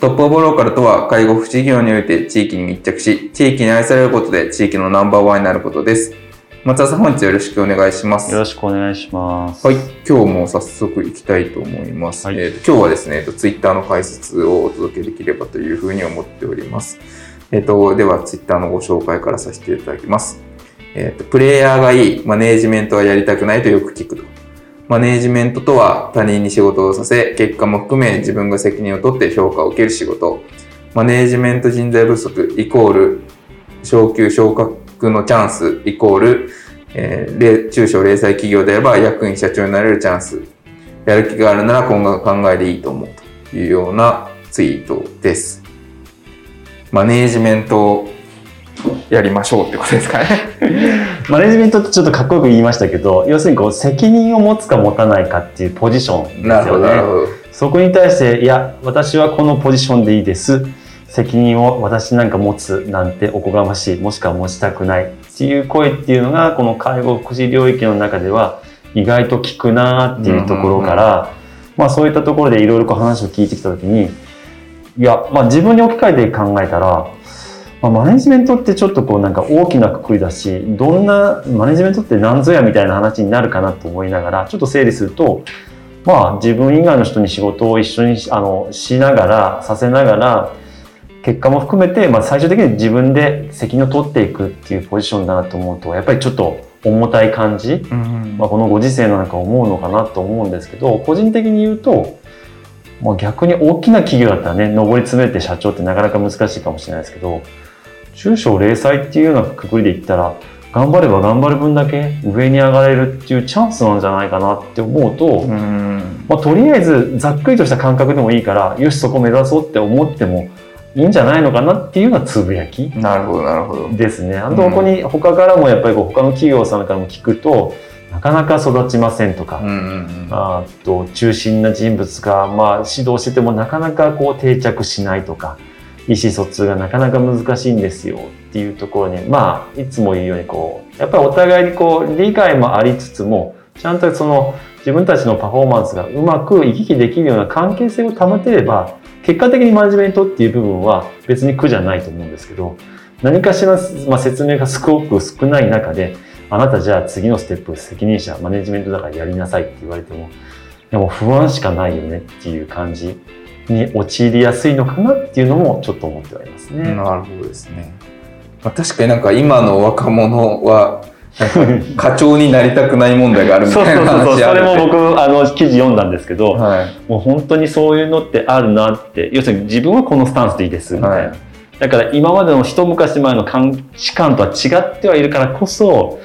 トップオブローカルとは介護福祉業において地域に密着し、地域に愛されることで地域のナンバーワンになることです。松田さん、本日よろしくお願いします。よろしくお願いします。はい、今日も早速行きたいと思います。はいえーと今日はですね、ツイッターの解説をお届けできればというふうに思っております。えっ、と、ではツイッターのご紹介からさせていただきます。えっ、と、プレイヤーがいい、マネージメントはやりたくないとよく聞くと。マネージメントとは他人に仕事をさせ、結果も含め自分が責任を取って評価を受ける仕事。マネージメント人材不足イコール昇給昇格のチャンスイコールえー中小零細企業であれば役員社長になれるチャンス。やる気があるなら今後の考えでいいと思うというようなツイートです。マネージメントをやりましょうってことですかね。マネジメントってちょっとかっこよく言いましたけど、要するにこう責任を持つか持たないかっていうポジションですよね。そこに対して、いや、私はこのポジションでいいです。責任を私なんか持つなんておこがましい、もしくは持ちたくないっていう声っていうのが、この介護福祉領域の中では意外と聞くなっていうところから、まあそういったところでいろいろこう話を聞いてきたときに、いや、まあ自分に置き換えて考えたら、まあ、マネジメントってちょっとこうなんか大きなくくりだし、どんな、マネジメントって何ぞやみたいな話になるかなと思いながら、ちょっと整理すると、まあ自分以外の人に仕事を一緒にあのしながら、させながら、結果も含めて、まあ最終的に自分で責任を取っていくっていうポジションだなと思うと、やっぱりちょっと重たい感じ、うん。まあ、このご時世の中思うのかなと思うんですけど、個人的に言うと、まあ、逆に大きな企業だったらね、上り詰めて社長ってなかなか難しいかもしれないですけど、中小零細っていうようなくくりで言ったら、頑張れば頑張る分だけ上に上がれるっていうチャンスなんじゃないかなって思うと、うんまあ、とりあえずざっくりとした感覚でもいいから、よし、そこ目指そうって思ってもいいんじゃないのかなっていうようなつぶやき。なるほど、なるほど。ですね。あとここに他からもやっぱりこう他の企業さんからも聞くと、なかなか育ちませんとか、うんうんうんあと中心な人物がまあ指導しててもなかなかこう定着しないとか、意思疎通がなかなか難しいんですよっていうところに、まあいつも言うようにこう、やっぱりお互いにこう理解もありつつも、ちゃんとその自分たちのパフォーマンスがうまく行き来できるような関係性を保てれば、結果的にマネジメントっていう部分は別に苦じゃないと思うんですけど、何かしら、まあ、説明がすごく少ない中で、あなたじゃあ次のステップ責任者、マネジメントだからやりなさいって言われても、でも不安しかないよねっていう感じに陥りやすいのかなっていうのもちょっと思ってはいますね。なるほどですね。まあ、確かになんか今の若者は、課長になりたくない問題があるみそうたいうなそそうそう、それ話あるんでも僕、あの、記事読んだんですけど、はい。もう本当にそういうのってあるなって、要するに自分はこのスタンスでいいですみたいな。はいだから今までの一昔前の価値観とは違ってはいるからこそ、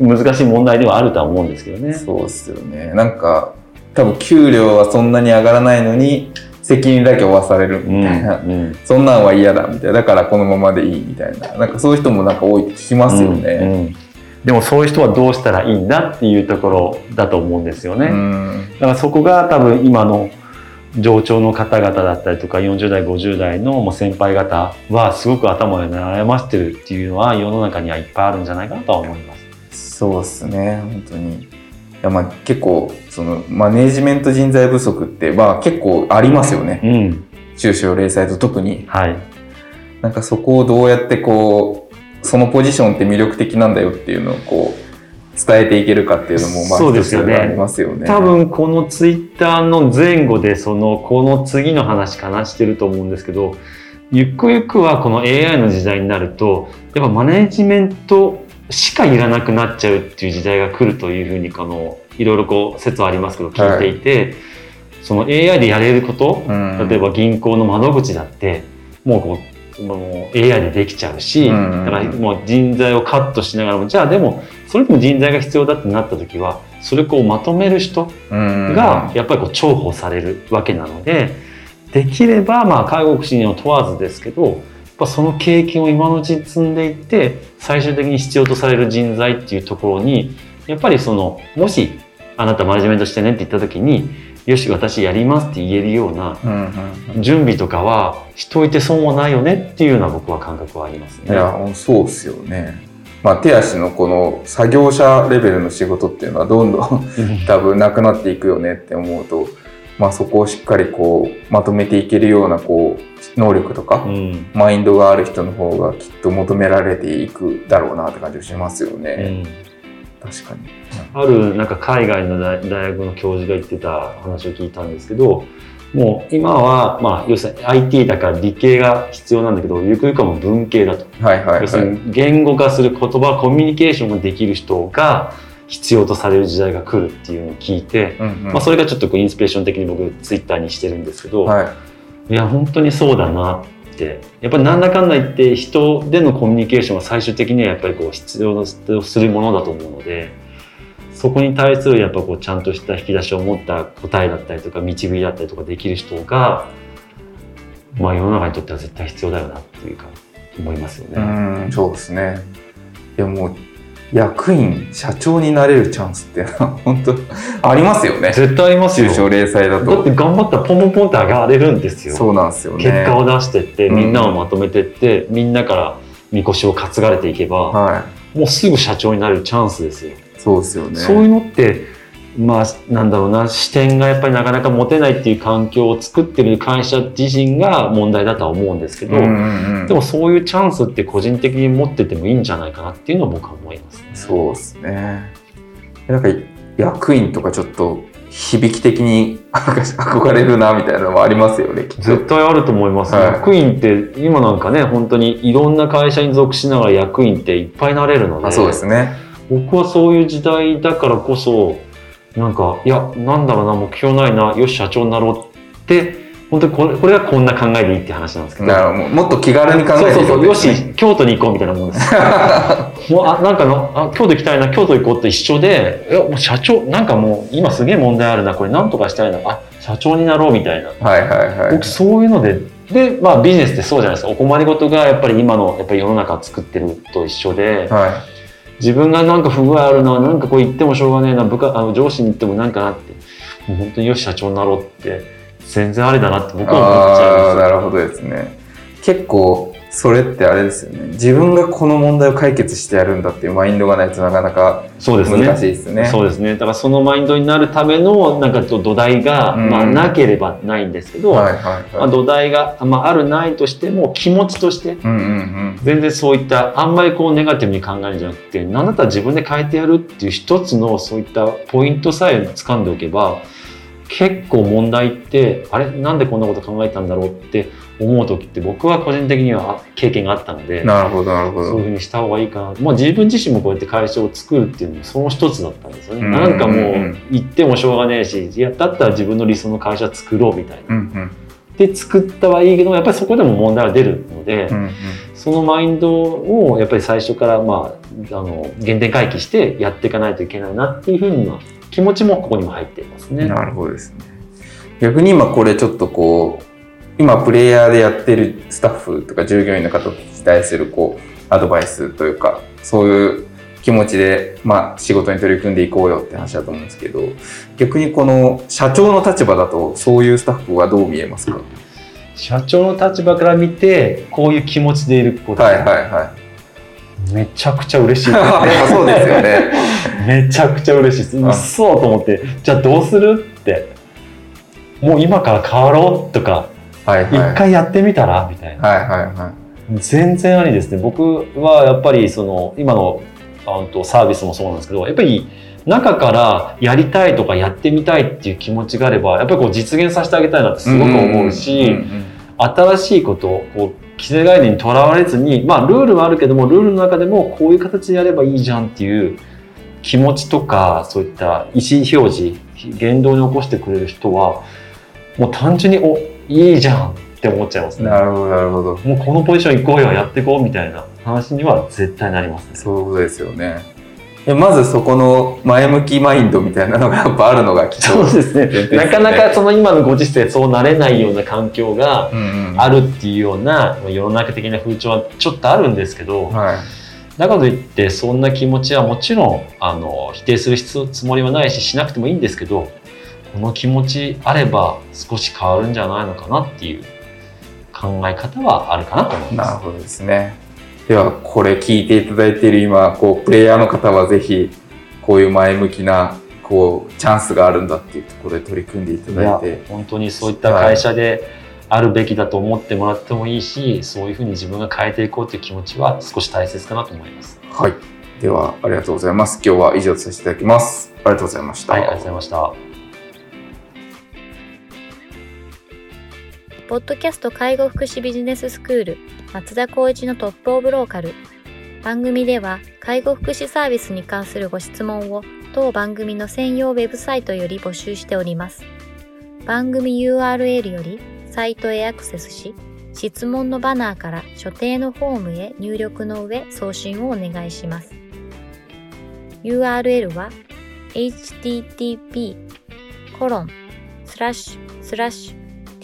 難しい問題ではあるとは思うんですけどね。そうですよね。なんか、多分給料はそんなに上がらないのに、責任だけ負わされるみたいな。うんうんそんなんは嫌だみたいな。だからこのままでいいみたいな。なんかそういう人もなんか多いって聞きますようんね。うんでもそういう人はどうしたらいいんだっていうところだと思うんですよね。うん。だからそこが多分今の上長の方々だったりとか40代50代のもう先輩方はすごく頭を悩ましてるっていうのは世の中にはいっぱいあるんじゃないかなとは思います。そうですね。本当に。いやまあ結構、そのマネージメント人材不足って、まあ結構ありますよね。うん。中小零細と特に。はい。なんかそこをどうやってこう、そのポジションって魅力的なんだよっていうのをこう、伝えていけるかっていうのも、まあそうですよねますよね。多分このツイッターの前後でそのこの次の話かなしてると思うんですけどゆくゆくはこの AI の時代になるとやっぱマネジメントしかいらなくなっちゃうっていう時代が来るというふうにこのいろいろこう説はありますけど聞いていて、その AI でやれること、うん。例えば銀行の窓口だってもうこうもう AI でできちゃうし、うん。だからもう人材をカットしながらもじゃあでもそれでも人材が必要だってなった時はそれをこうまとめる人うん。がやっぱりこう重宝されるわけなのでできればまあ介護福祉には問わずですけどぱその経験を今のうちに積んでいって最終的に必要とされる人材っていうところにやっぱりそのもしあなたマネジメントしてねって言った時によし私やりますって言えるような準備とかはしといて損はないよねっていうような僕は感覚はありますね。いや、そうっすよね。まあ、手足のこの作業者レベルの仕事っていうのはどんどん多分なくなっていくよねって思うと、まあ、そこをしっかりこうまとめていけるようなこう能力とか、うんマインドがある人の方がきっと求められていくだろうなって感じがしますようね。ん確かに。あるなんか海外の大大学の教授が言ってた話を聞いたんですけどもう今は、まあ、要するに IT だから理系が必要なんだけどゆくゆくはもう文系だと、はいはいはい。要するに言語化する言葉コミュニケーションができる人が必要とされる時代が来るっていうのを聞いて、うんうんまあ、それがちょっとこうインスピレーション的に僕ツイッターにしてるんですけど、はい。いや本当にそうだなってやっぱりなんだかんだ言って人でのコミュニケーションは最終的にはやっぱりこう必要とするものだと思うのでそこに対するやっぱこうちゃんとした引き出しを持った答えだったりとか導きだったりとかできる人が、まあ、世の中にとっては絶対必要だよなっていうか思いますようね。ん、そうですね。いやもう役員、社長になれるチャンスって本当 ありますよね。絶対ありますよ中小零細だだっと。て頑張ったらポンポンポンって上がれるんですよ。そうなんですよね。結果を出してってうんみんなをまとめてって、みんなからみこしを担がれていけば、はい。もうすぐ社長になれるチャンスですよ。そうですよね。そういうのって、まあ、なんだろうな、視点がやっぱりなかなか持てないっていう環境を作ってる会社自身が問題だとは思うんですけど、うんうんうんでもそういうチャンスって個人的に持っててもいいんじゃないかなっていうのは僕は思いますね。そうですね。なんか役員とかちょっと響き的に憧れるなみたいなのもありますよね、きっと。絶対あると思います、はい役員って今なんかね本当にいろんな会社に属しながら役員っていっぱいなれるのであそうですね。僕はそういう時代だからこそなんかいやなんだろうな目標ないなよし社長になろうって本当にこれこれはこんな考えでいいって話なんですけど。だからもっと気軽に考そうえて。いいそうそうよし。京都に行こうみたいなもんです。もうあなんかのあ京都行きたいな京都行こうって一緒でいやもう社長なんかもう今すげえ問題あるなこれなんとかしたいなあ社長になろうみたいな。はいはいはい。僕。そういうのででまあビジネスってそうじゃないですか。お困りごとがやっぱり今のやっぱり世の中を作ってると一緒で、は自分がなんか不具合あるななんかこう言ってもしょうがねえな部下あの上司に言ってもなんかなってもう本当によし社長になろうって全然あれだなって僕。は思っちゃいま、すなるほどですね。結構、それってあれですよね。自分がこの問題を解決してやるんだっていうマインドがないとなかなかそうですね難しいですね。そうですねだからそのマインドになるためのなんか土台が、うんまあ、なければないんですけど、はいはいまあ、はい。土台が、まあ、あるないとしても気持ちとしてうんうんうん。全然そういったあんまりこうネガティブに考えるんじゃなくて何だったら自分で変えてやるっていう一つのそういったポイントさえ掴んでおけば結構問題ってあれ？なんでこんなこと考えたんだろうって思う時って僕は個人的にはあ経験があったのでなるほどなるほど。そういうふうにした方がいいかな、まあ、自分自身もこうやって会社を作るっていうのもその一つだったんですよね。うんなんかもうんう言ってもしょうがねえしいやだったら自分の理想の会社作ろうみたいな。うんうんで作ったはいいけどやっぱりそこでも問題は出るので。うんうん。そのマインドをやっぱり最初からまああの原点回帰してやっていかないといけないなっていうふうな気持ちもここにも入っていますね。なるほどですね。逆に今これちょっとこう、今プレイヤーでやってるスタッフとか従業員の方に対するこう、アドバイスというか、そういう気持ちで、まあ仕事に取り組んでいこうよって話だと思うんですけど、逆にこの社長の立場だとそういうスタッフはどう見えますか？社長の立場から見てこういう気持ちでいること、はいはいはい。めちゃくちゃ嬉しいやっぱそうですよね。めちゃくちゃ嬉しいです。うっそうと思ってじゃあどうする？ってもう今から変わろう？とかはいはい。一回やってみたら？みたいなはいはいは全然ありですね僕はやっぱりその今のあとサービスもそうなんですけどやっぱり中からやりたいとかやってみたいっていう気持ちがあればやっぱりこう実現させてあげたいなってい。すごく思うし、新しいことをこう既成概念にとらわれずにまあルールはあるけどもルールの中でもこういう形でやればいいじゃんっていう気持ちとかそういった意思表示言動に起こしてくれる人はもう単純においいじゃんって思っちゃいますね。なるほど、なるほど。もうこのポジション行こうよやっていこうみたいな話には絶対なりますね。そういうことですよね。えまずそこの前向きマインドみたいなのがやっぱあるのがきっとそうですねなかなかその今のご時世そうなれないような環境があるっていうような世の中的な風潮はちょっとあるんですけどはい。だからといってそんな気持ちはもちろんあの否定する必要つもりはないししなくてもいいんですけどこの気持ちあれば少し変わるんじゃないのかなっていう考え方はあるかなと思います。なるほどですね。では、これ聞いていただいている今、こう、プレイヤーの方はぜひ、こういう前向きな、こう、チャンスがあるんだっていうところで取り組んでいただいて、本当にそういった会社であるべきだと思ってもらってもいいしそういうふうに自分が変えていこうという気持ちは少し大切かなと思います。はい。では、ありがとうございます。今日は以上とさせていただきます。ありがとうございました。はい、ありがとうございました。ポッドキャスト介護福祉ビジネススクール松田光一のトップオブローカル。番組では介護福祉サービスに関するご質問を当番組の専用ウェブサイトより募集しております。番組 URL よりサイトへアクセスし質問のバナーから所定のフォームへ入力の上送信をお願いします。URL は http コロンスラッシュスラッシュ